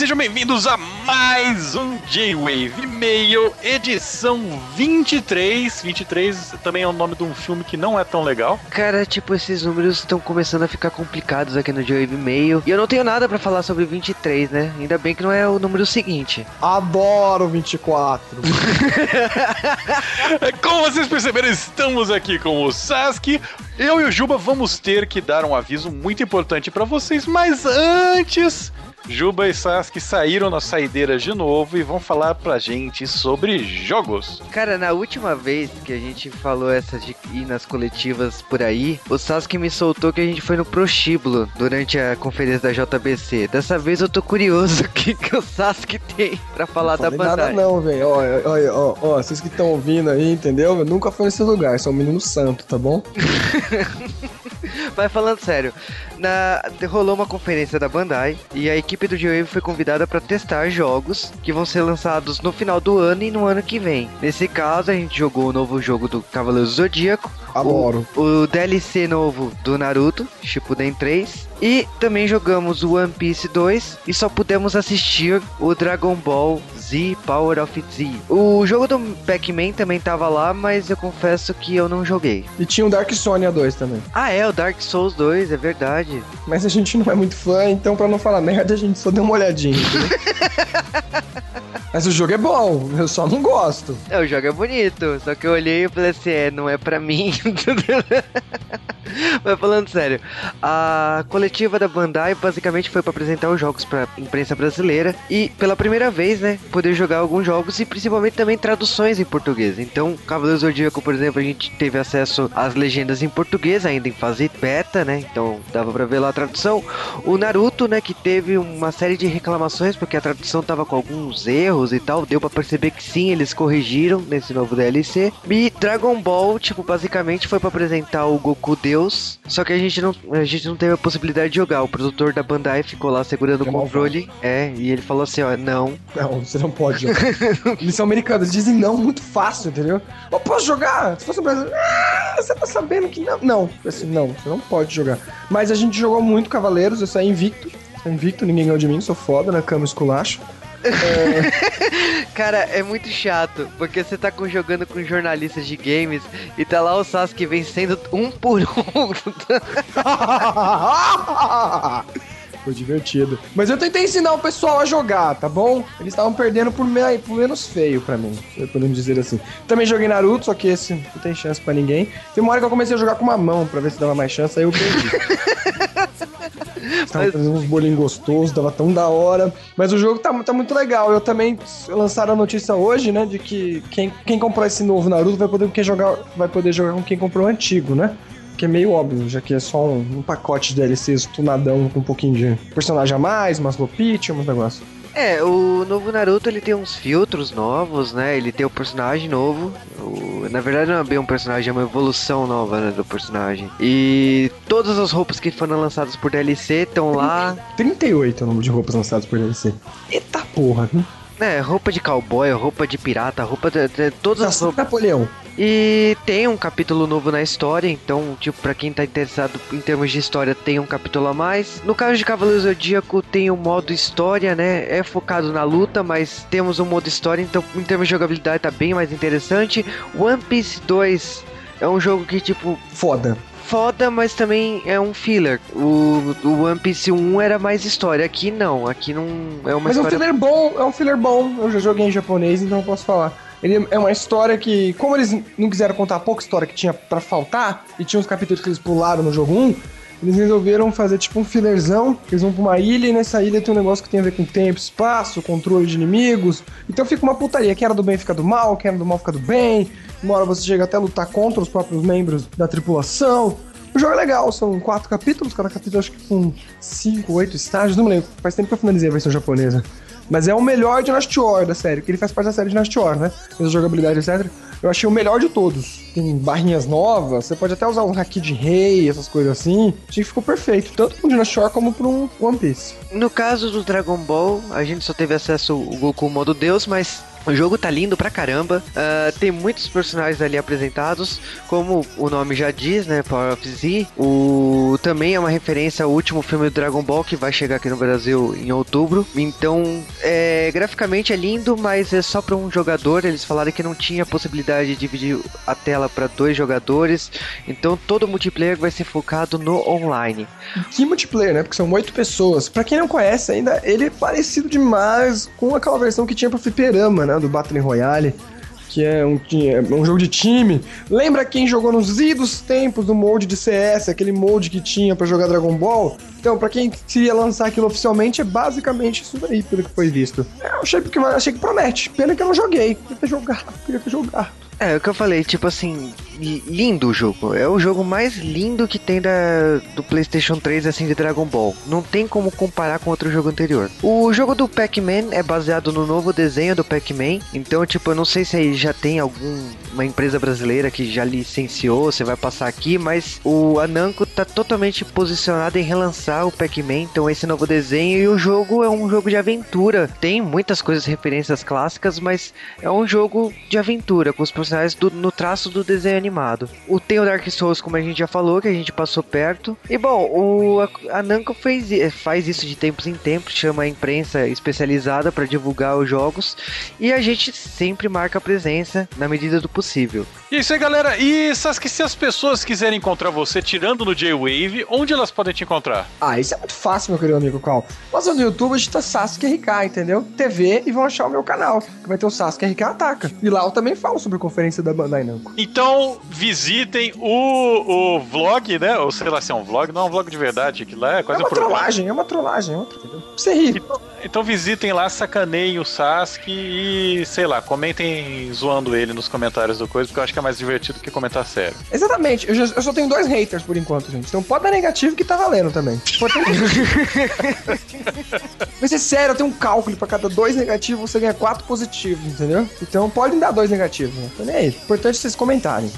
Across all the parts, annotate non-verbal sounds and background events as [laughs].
sejam bem-vindos a mais um J-Wave Mail, edição 23. 23 também é o nome de um filme que não é tão legal. Cara, tipo, esses números estão começando a ficar complicados aqui no J-Wave Mail. E eu não tenho nada para falar sobre 23, né? Ainda bem que não é o número seguinte. Adoro 24. [laughs] Como vocês perceberam, estamos aqui com o Sasuke. Eu e o Juba vamos ter que dar um aviso muito importante para vocês, mas antes Juba e Sasuke saíram na de novo e vão falar pra gente sobre jogos. Cara, na última vez que a gente falou essa de ir nas coletivas por aí, o Sasuke me soltou que a gente foi no Prostíbulo durante a conferência da JBC. Dessa vez eu tô curioso [laughs] o que, que o Sasuke tem pra falar não da Bandai. nada não, velho. Ó, ó, ó, ó, vocês que estão ouvindo aí, entendeu? Eu nunca fui nesse lugar, sou um menino santo, tá bom? [laughs] [laughs] Mas falando sério, na, rolou uma conferência da Bandai e a equipe do G-Wave foi convidada para testar jogos que vão ser lançados no final do ano e no ano que vem. Nesse caso, a gente jogou o novo jogo do Cavaleiro Zodíaco, Adoro. O, o, DLC novo do Naruto, Shippuden 3. E também jogamos o One Piece 2 e só pudemos assistir o Dragon Ball Z Power of Z. O jogo do Pac-Man também tava lá, mas eu confesso que eu não joguei. E tinha o Dark Sonia 2 também. Ah, é, o Dark Souls 2, é verdade. Mas a gente não é muito fã, então pra não falar merda, a gente só deu uma olhadinha. [laughs] Mas o jogo é bom, eu só não gosto. É, o jogo é bonito, só que eu olhei e falei assim, é, não é pra mim. [laughs] [laughs] [laughs] Mas falando sério, a coletiva da Bandai basicamente foi para apresentar os jogos para imprensa brasileira e pela primeira vez, né, poder jogar alguns jogos e principalmente também traduções em português. Então, Cavaleiro Zodíaco, por exemplo, a gente teve acesso às legendas em português, ainda em fase beta, né? Então, dava para ver lá a tradução. O Naruto, né, que teve uma série de reclamações porque a tradução tava com alguns erros e tal, deu para perceber que sim, eles corrigiram nesse novo DLC. E Dragon Ball, tipo, basicamente foi para apresentar o Goku Deus Deus. Só que a gente não, a gente não teve a possibilidade de jogar. O produtor da Bandai ficou lá segurando é o controle. Malvado. É, e ele falou assim, ó, não. Não, você não pode jogar. [laughs] eles são americanos, dizem não muito fácil, entendeu? Eu posso jogar? Se fosse brasileiro, ah, você tá sabendo que não. Não, assim, não, você não pode jogar. Mas a gente jogou muito Cavaleiros, eu saí invicto. Invicto, ninguém ganhou de mim, sou foda na cama esculacho. É... [laughs] Cara, é muito chato, porque você tá jogando com jornalistas de games e tá lá o Sasuke vencendo um por um. [laughs] Foi divertido. Mas eu tentei ensinar o pessoal a jogar, tá bom? Eles estavam perdendo por, me... por, menos feio pra mim, podemos dizer assim. Também joguei Naruto, só que esse não tem chance pra ninguém. Tem uma hora que eu comecei a jogar com uma mão pra ver se dava mais chance, aí eu perdi. [laughs] Tava Mas... fazendo uns bolinhos gostosos, tava tão da hora. Mas o jogo tá, tá muito legal. Eu também lançaram a notícia hoje, né? De que quem, quem comprou esse novo Naruto vai poder, quem jogar, vai poder jogar com quem comprou o antigo, né? Que é meio óbvio, já que é só um, um pacote de DLCs tunadão com um pouquinho de personagem a mais, umas roupite, uns negócios. É, o novo Naruto ele tem uns filtros novos, né? Ele tem o um personagem novo. O... Na verdade não é bem um personagem, é uma evolução nova né, do personagem. E todas as roupas que foram lançadas por DLC estão lá. 38 é o número de roupas lançadas por DLC. Eita porra, viu? É, roupa de cowboy, roupa de pirata, roupa de, de todas as roupas. Napoleão. E tem um capítulo novo na história, então, tipo, pra quem tá interessado em termos de história, tem um capítulo a mais. No caso de Cavaleiro Zodíaco, tem o um modo história, né? É focado na luta, mas temos um modo história, então, em termos de jogabilidade, tá bem mais interessante. One Piece 2 é um jogo que, tipo. Foda foda, mas também é um filler. O, o One Piece 1 era mais história. Aqui não, aqui não é uma mas história. Mas é um filler bom, é um filler bom. Eu já joguei em japonês, então eu posso falar. Ele é uma história que, como eles não quiseram contar a pouca história que tinha para faltar, e tinha uns capítulos que eles pularam no jogo 1, eles resolveram fazer tipo um fillerzão. Eles vão pra uma ilha e nessa ilha tem um negócio que tem a ver com tempo, espaço, controle de inimigos. Então fica uma putaria. Quem era do bem fica do mal, quem era do mal fica do bem. Uma hora você chega até a lutar contra os próprios membros da tripulação. O jogo é legal, são quatro capítulos, cada capítulo acho que com cinco, oito estágios, não me lembro. Faz tempo que eu finalizei a versão japonesa. Mas é o melhor de Dynasty War da série, que ele faz parte da série de Dynasty War, né? Essa jogabilidade, etc. eu achei o melhor de todos. Tem barrinhas novas, você pode até usar um haki de rei, essas coisas assim. Achei que ficou perfeito, tanto pro Dinosaur como pro One Piece. No caso do Dragon Ball, a gente só teve acesso ao Goku modo Deus, mas o jogo tá lindo pra caramba. Uh, tem muitos personagens ali apresentados, como o nome já diz, né? Power of Z. O também é uma referência ao último filme do Dragon Ball que vai chegar aqui no Brasil em outubro. Então, é, graficamente é lindo, mas é só para um jogador. Eles falaram que não tinha possibilidade de dividir a tela para dois jogadores. Então, todo multiplayer vai ser focado no online. Que multiplayer, né? Porque são oito pessoas. Para quem não conhece ainda, ele é parecido demais com aquela versão que tinha para fliperama, né? Do Battle Royale que é um, é um jogo de time. Lembra quem jogou nos idos tempos do molde de CS, aquele molde que tinha para jogar Dragon Ball? Então, para quem queria lançar aquilo oficialmente, é basicamente isso daí, pelo que foi visto. Eu achei, porque, achei que promete. Pena que eu não joguei. Queria ter jogado, queria ter jogado. É, o que eu falei, tipo assim, lindo o jogo. É o jogo mais lindo que tem da, do PlayStation 3, assim, de Dragon Ball. Não tem como comparar com outro jogo anterior. O jogo do Pac-Man é baseado no novo desenho do Pac-Man. Então, tipo, eu não sei se já tem alguma empresa brasileira que já licenciou, você vai passar aqui, mas o Ananko tá totalmente posicionado em relançar o Pac-Man. Então, esse novo desenho e o jogo é um jogo de aventura. Tem muitas coisas, referências clássicas, mas é um jogo de aventura, com os personagens do, no traço do desenho animado. O, tem o Dark Souls, como a gente já falou, que a gente passou perto. E bom, o, a, a Namco fez, eh, faz isso de tempos em tempos, chama a imprensa especializada para divulgar os jogos. E a gente sempre marca presença na medida do possível. E isso aí, galera. E Sasuke, se as pessoas quiserem encontrar você tirando no J-Wave, onde elas podem te encontrar? Ah, isso é muito fácil, meu querido amigo Cal. Mas no YouTube a gente tá Sasuke RK, entendeu? TV e vão achar o meu canal, que vai ter o Sasuke RK Ataca. E lá eu também falo sobre conferência da Bandai Namco. Então, visitem o, o vlog, né? Ou sei lá se é um vlog, não é um vlog de verdade, que lá é quase é uma um trollagem, é uma trollagem, é uma trollagem. Você rir. Então, então visitem lá, sacaneiem o Sasuke e, sei lá, comentem zoando ele nos comentários do coisa, porque eu acho que é mais divertido que comentar sério. Exatamente, eu, já, eu só tenho dois haters por enquanto, gente. Então pode dar negativo que tá valendo também. Mas é [laughs] sério, eu tenho um cálculo pra cada dois negativos você ganha quatro positivos, entendeu? Então pode dar dois negativos, né? Então, é Importante vocês comentarem.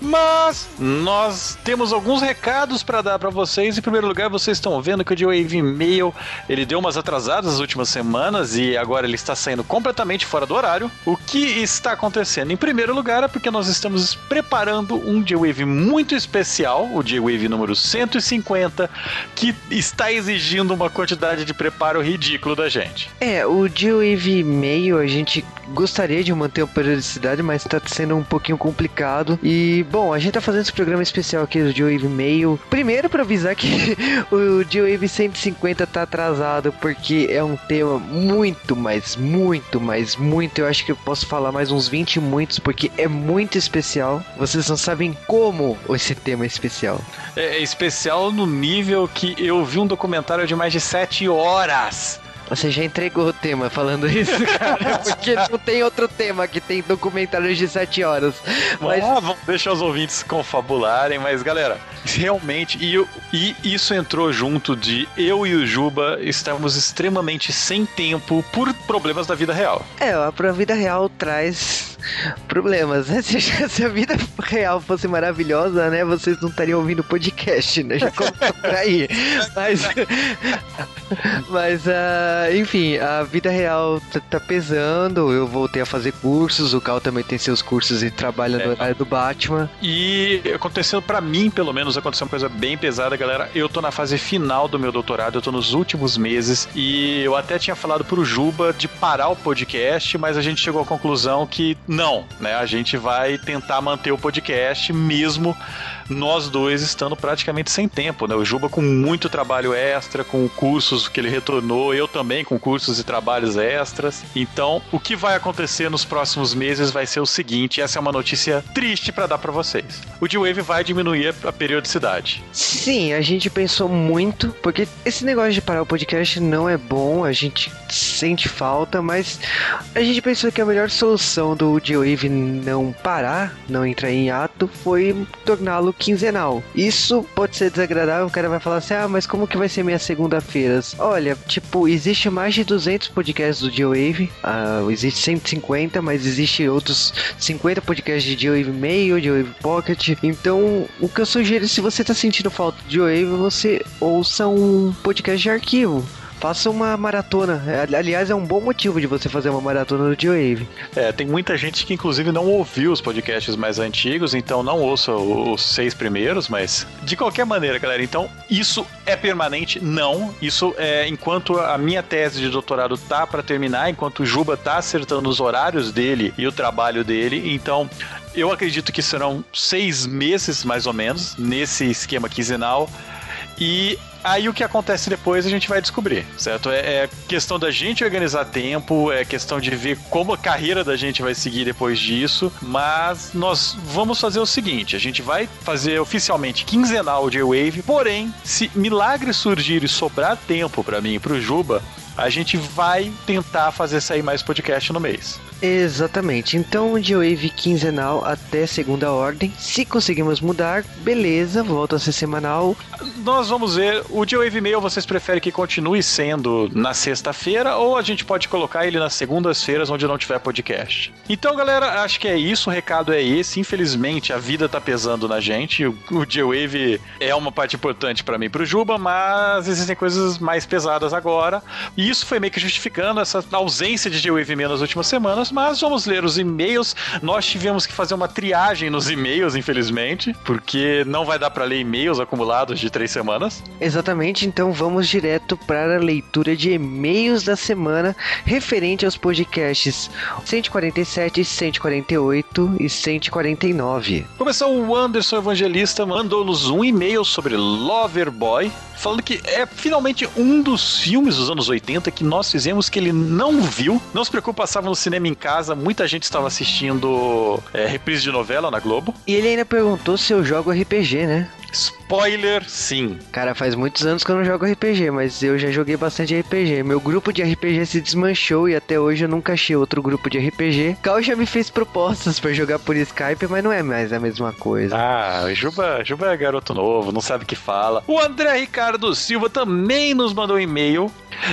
Mas nós temos alguns recados para dar para vocês. Em primeiro lugar, vocês estão vendo que o D-Wave Mail ele deu umas atrasadas nas últimas semanas e agora ele está saindo completamente fora do horário. O que está acontecendo? Em primeiro lugar, é porque nós estamos preparando um D-Wave muito especial, o D-Wave número 150, que está exigindo uma quantidade de preparo ridículo da gente. É, o D-Wave Mail a gente gostaria de manter a periodicidade, mas está sendo um pouquinho complicado e Bom, a gente tá fazendo esse programa especial aqui do G-Wave Mail. Primeiro para avisar que [laughs] o G-Wave 150 tá atrasado porque é um tema muito, mas muito, mas muito. Eu acho que eu posso falar mais uns 20 muitos porque é muito especial. Vocês não sabem como esse tema é especial. É, é especial no nível que eu vi um documentário de mais de 7 horas você já entregou o tema falando [laughs] isso, cara. Porque não tem outro tema que tem documentários de 7 horas. Mas... Ah, vamos deixar os ouvintes confabularem, mas galera, realmente, e, e isso entrou junto de eu e o Juba estamos extremamente sem tempo por problemas da vida real. É, a vida real traz problemas, né? [laughs] Se, se, a vida real fosse maravilhosa, né? Vocês não estariam ouvindo podcast, né? Já começou por aí. [laughs] Mas, mas uh, enfim, a vida real tá, tá, pesando. Eu voltei a fazer cursos. O Cal também tem seus cursos e trabalha é, no horário do Batman. E acontecendo para mim, pelo menos, aconteceu uma coisa bem pesada, galera. Eu tô na fase final do meu doutorado, eu tô nos últimos meses. E eu até tinha falado pro Juba de parar o podcast, mas a gente chegou à conclusão que não, né? A gente vai tentar manter o podcast mesmo nós dois estando praticamente sem tempo, né? O Juba com muito trabalho extra, com cursos que ele retornou, eu também com cursos e trabalhos extras. Então, o que vai acontecer nos próximos meses vai ser o seguinte, essa é uma notícia triste para dar para vocês. O D-Wave vai diminuir a periodicidade. Sim, a gente pensou muito, porque esse negócio de parar o podcast não é bom, a gente sente falta, mas a gente pensou que a melhor solução do o J-Wave não parar, não entrar em ato, foi torná-lo quinzenal. Isso pode ser desagradável, o cara vai falar assim, ah, mas como que vai ser minha segunda-feiras? Olha, tipo, existe mais de 200 podcasts do J-Wave, uh, existe 150, mas existe outros 50 podcasts de J-Wave Mail, J-Wave Pocket, então o que eu sugiro, se você tá sentindo falta de J-Wave, você ouça um podcast de arquivo. Faça uma maratona. Aliás, é um bom motivo de você fazer uma maratona do G-Wave. É, tem muita gente que inclusive não ouviu os podcasts mais antigos, então não ouça os seis primeiros, mas de qualquer maneira, galera, então isso é permanente? Não. Isso é enquanto a minha tese de doutorado tá para terminar, enquanto o Juba tá acertando os horários dele e o trabalho dele, então eu acredito que serão seis meses mais ou menos nesse esquema quinzenal. E Aí o que acontece depois a gente vai descobrir, certo? É, é, questão da gente organizar tempo, é questão de ver como a carreira da gente vai seguir depois disso, mas nós vamos fazer o seguinte: a gente vai fazer oficialmente quinzenal de Wave, porém, se milagre surgir e sobrar tempo para mim e pro Juba, a gente vai tentar fazer sair mais podcast no mês. Exatamente. Então, de wave quinzenal até segunda ordem. Se conseguimos mudar, beleza, volta a ser semanal. Nós vamos ver. O de wave mail vocês preferem que continue sendo na sexta-feira ou a gente pode colocar ele nas segundas-feiras onde não tiver podcast. Então, galera, acho que é isso. O recado é esse. Infelizmente, a vida tá pesando na gente. O, o J-Wave é uma parte importante para mim e pro Juba, mas existem coisas mais pesadas agora. E isso foi meio que justificando essa ausência de J-Wave mail nas últimas semanas mas vamos ler os e-mails. Nós tivemos que fazer uma triagem nos e-mails, infelizmente, porque não vai dar para ler e-mails acumulados de três semanas. Exatamente, então vamos direto para a leitura de e-mails da semana referente aos podcasts 147, 148 e 149. Começou o Anderson Evangelista, mandou-nos um e-mail sobre Loverboy, falando que é finalmente um dos filmes dos anos 80 que nós fizemos que ele não viu. Não se preocupe, passava no cinema em casa, muita gente estava assistindo é, reprise de novela na Globo. E ele ainda perguntou se eu jogo RPG, né? Spoiler, sim. Cara, faz muitos anos que eu não jogo RPG, mas eu já joguei bastante RPG. Meu grupo de RPG se desmanchou e até hoje eu nunca achei outro grupo de RPG. Cal já me fez propostas para jogar por Skype, mas não é mais a mesma coisa. Ah, Juba, Juba é garoto novo, não sabe o que fala. O André Ricardo Silva também nos mandou um e-mail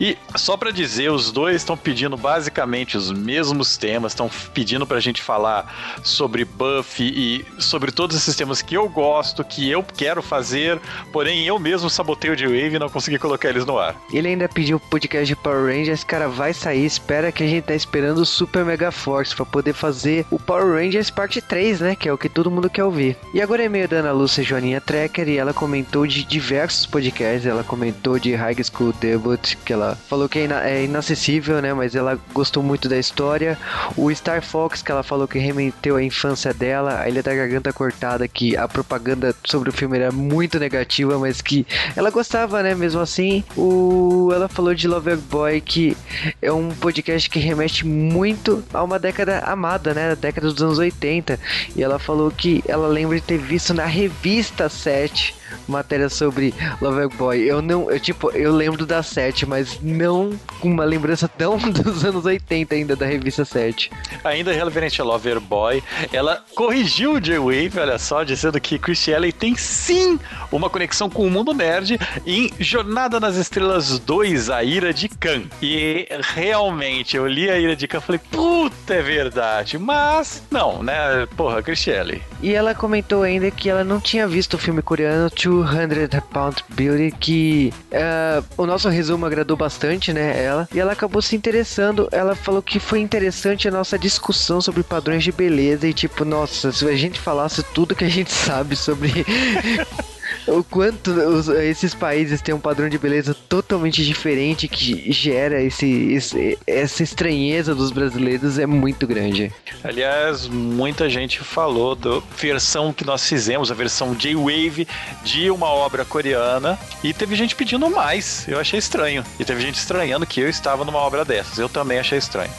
e só para dizer, os dois estão pedindo basicamente os mesmos temas, estão pedindo pra gente falar sobre Buffy e sobre todos esses temas que eu gosto, que eu quero fazer, porém eu mesmo sabotei o J-Wave e não consegui colocar eles no ar. Ele ainda pediu o podcast de Power Rangers, cara, vai sair, espera que a gente tá esperando o Super Mega Force para poder fazer o Power Rangers parte 3, né, que é o que todo mundo quer ouvir. E agora é meio da Ana Lúcia Joaninha Trekker e ela comentou de diversos podcasts, ela comentou de High School Debut, que ela falou que é, ina é inacessível, né? Mas ela gostou muito da história. O Star Fox, que ela falou que remeteu à infância dela. A Ilha da Garganta Cortada, que a propaganda sobre o filme era muito negativa, mas que ela gostava, né? Mesmo assim. O... Ela falou de Loverboy, que é um podcast que remete muito a uma década amada, né? A década dos anos 80. E ela falou que ela lembra de ter visto na revista 7 matéria sobre Loverboy. Eu não, eu tipo, eu lembro da 7, mas não com uma lembrança tão [laughs] dos anos 80 ainda da revista 7. Ainda referente a Loverboy, ela corrigiu o J-Wave, olha só, dizendo que Chris Shelley tem sim uma conexão com o mundo nerd em Jornada nas Estrelas 2, A Ira de Khan. E realmente, eu li A Ira de Khan e falei, puta, é verdade. Mas, não, né? Porra, Chris Shelley. E ela comentou ainda que ela não tinha visto o filme coreano 200 Pound Beauty, que uh, o nosso resumo agradou bastante, né? Ela. E ela acabou se interessando. Ela falou que foi interessante a nossa discussão sobre padrões de beleza e tipo, nossa, se a gente falasse tudo que a gente sabe sobre o quanto os, esses países têm um padrão de beleza totalmente diferente que gera esse, esse, essa estranheza dos brasileiros é muito grande. Aliás, muita gente falou da versão que nós fizemos, a versão J-Wave de uma obra coreana, e teve gente pedindo mais. Eu achei estranho. E teve gente estranhando que eu estava numa obra dessas. Eu também achei estranho.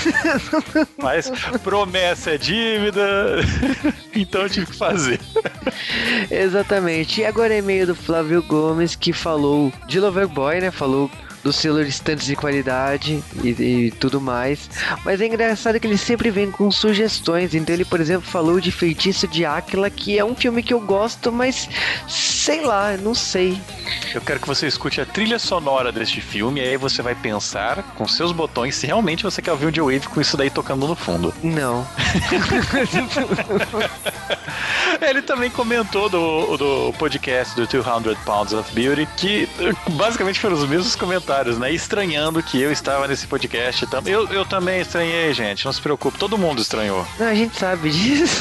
[laughs] Mas promessa é dívida, então eu tive que fazer. Exatamente. E agora é e-mail do Flávio Gomes que falou de Loverboy, né? Falou do selo de stands de qualidade e, e, tudo mais. Mas é engraçado que ele sempre vem com sugestões. Então ele, por exemplo, falou de Feitiço de Áquila, que é um filme que eu gosto, mas sei lá, não sei. Eu quero que você escute a trilha sonora deste filme, e aí você vai pensar com seus botões se realmente você quer ouvir um J-Wave com isso daí tocando no fundo. Não. [laughs] [laughs] [laughs] Ele também comentou do, do podcast do 200 Pounds of Beauty que basicamente foram os mesmos comentários, né? Estranhando que eu estava nesse podcast. Eu, eu também estranhei, gente. Não se preocupe, todo mundo estranhou. Não, a gente sabe disso.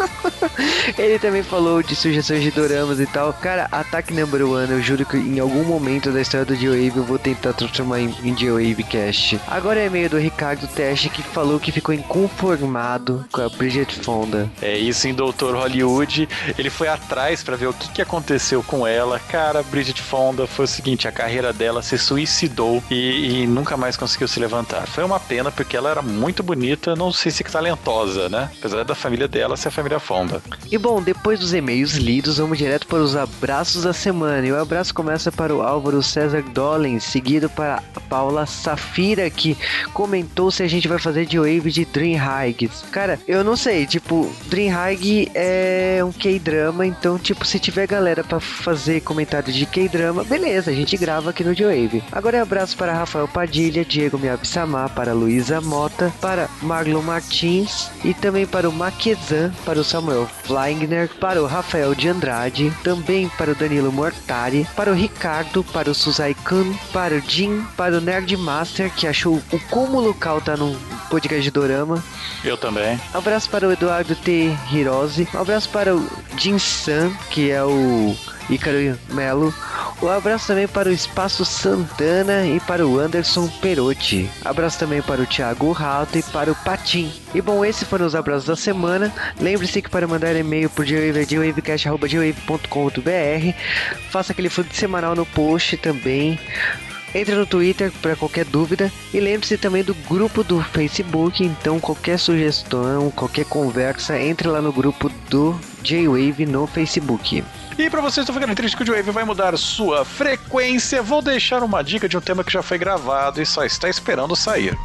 [laughs] Ele também falou de sugestões de doramas e tal. Cara, Ataque Number One, eu juro que em algum momento da história do G-Wave eu vou tentar transformar em, em G-Wave Cast. Agora é meio do Ricardo Teste que falou que ficou inconformado com a Bridget Fonda. É isso em Doutor Hollywood. Ele foi atrás para ver o que, que aconteceu com ela. Cara, Bridget Fonda foi o seguinte: a carreira dela se suicidou e, e nunca mais conseguiu se levantar. Foi uma pena porque ela era muito bonita, não sei se talentosa, né? Apesar da família dela ser a família Fonda. E bom, depois dos e-mails lidos, vamos direto para os abraços da semana. E o abraço começa para o Álvaro César Dolen, seguido para a Paula Safira, que comentou se a gente vai fazer de Wave de Dream Higgs. Cara, eu não sei, tipo, Dream High é um K-drama, então, tipo, se tiver galera para fazer comentário de K-drama, beleza, a gente grava aqui no J-Wave. Agora é abraço para Rafael Padilha, Diego Miabissamá, para Luísa Mota, para Marlon Martins e também para o Maquezan, para o Samuel Fleingner, para o Rafael de Andrade, também para o Danilo Mortari, para o Ricardo, para o Suzai Kun, para o Jim, para o Nerd Master, que achou o como o local tá no podcast de Dorama. Eu também. Um abraço para o Eduardo T. Hirose. Um abraço para o Jin San, que é o Ícaro Melo. Um abraço também para o Espaço Santana e para o Anderson Perotti. Abraço também para o Thiago Rato e para o Patim. E bom, esses foram os abraços da semana. Lembre-se que para mandar e-mail por gwavecast.com.br faça aquele fluxo semanal no post também. Entre no Twitter para qualquer dúvida e lembre-se também do grupo do Facebook. Então, qualquer sugestão, qualquer conversa, entre lá no grupo do J-Wave no Facebook. E para vocês estão ficando triste que o J-Wave vai mudar sua frequência, vou deixar uma dica de um tema que já foi gravado e só está esperando sair.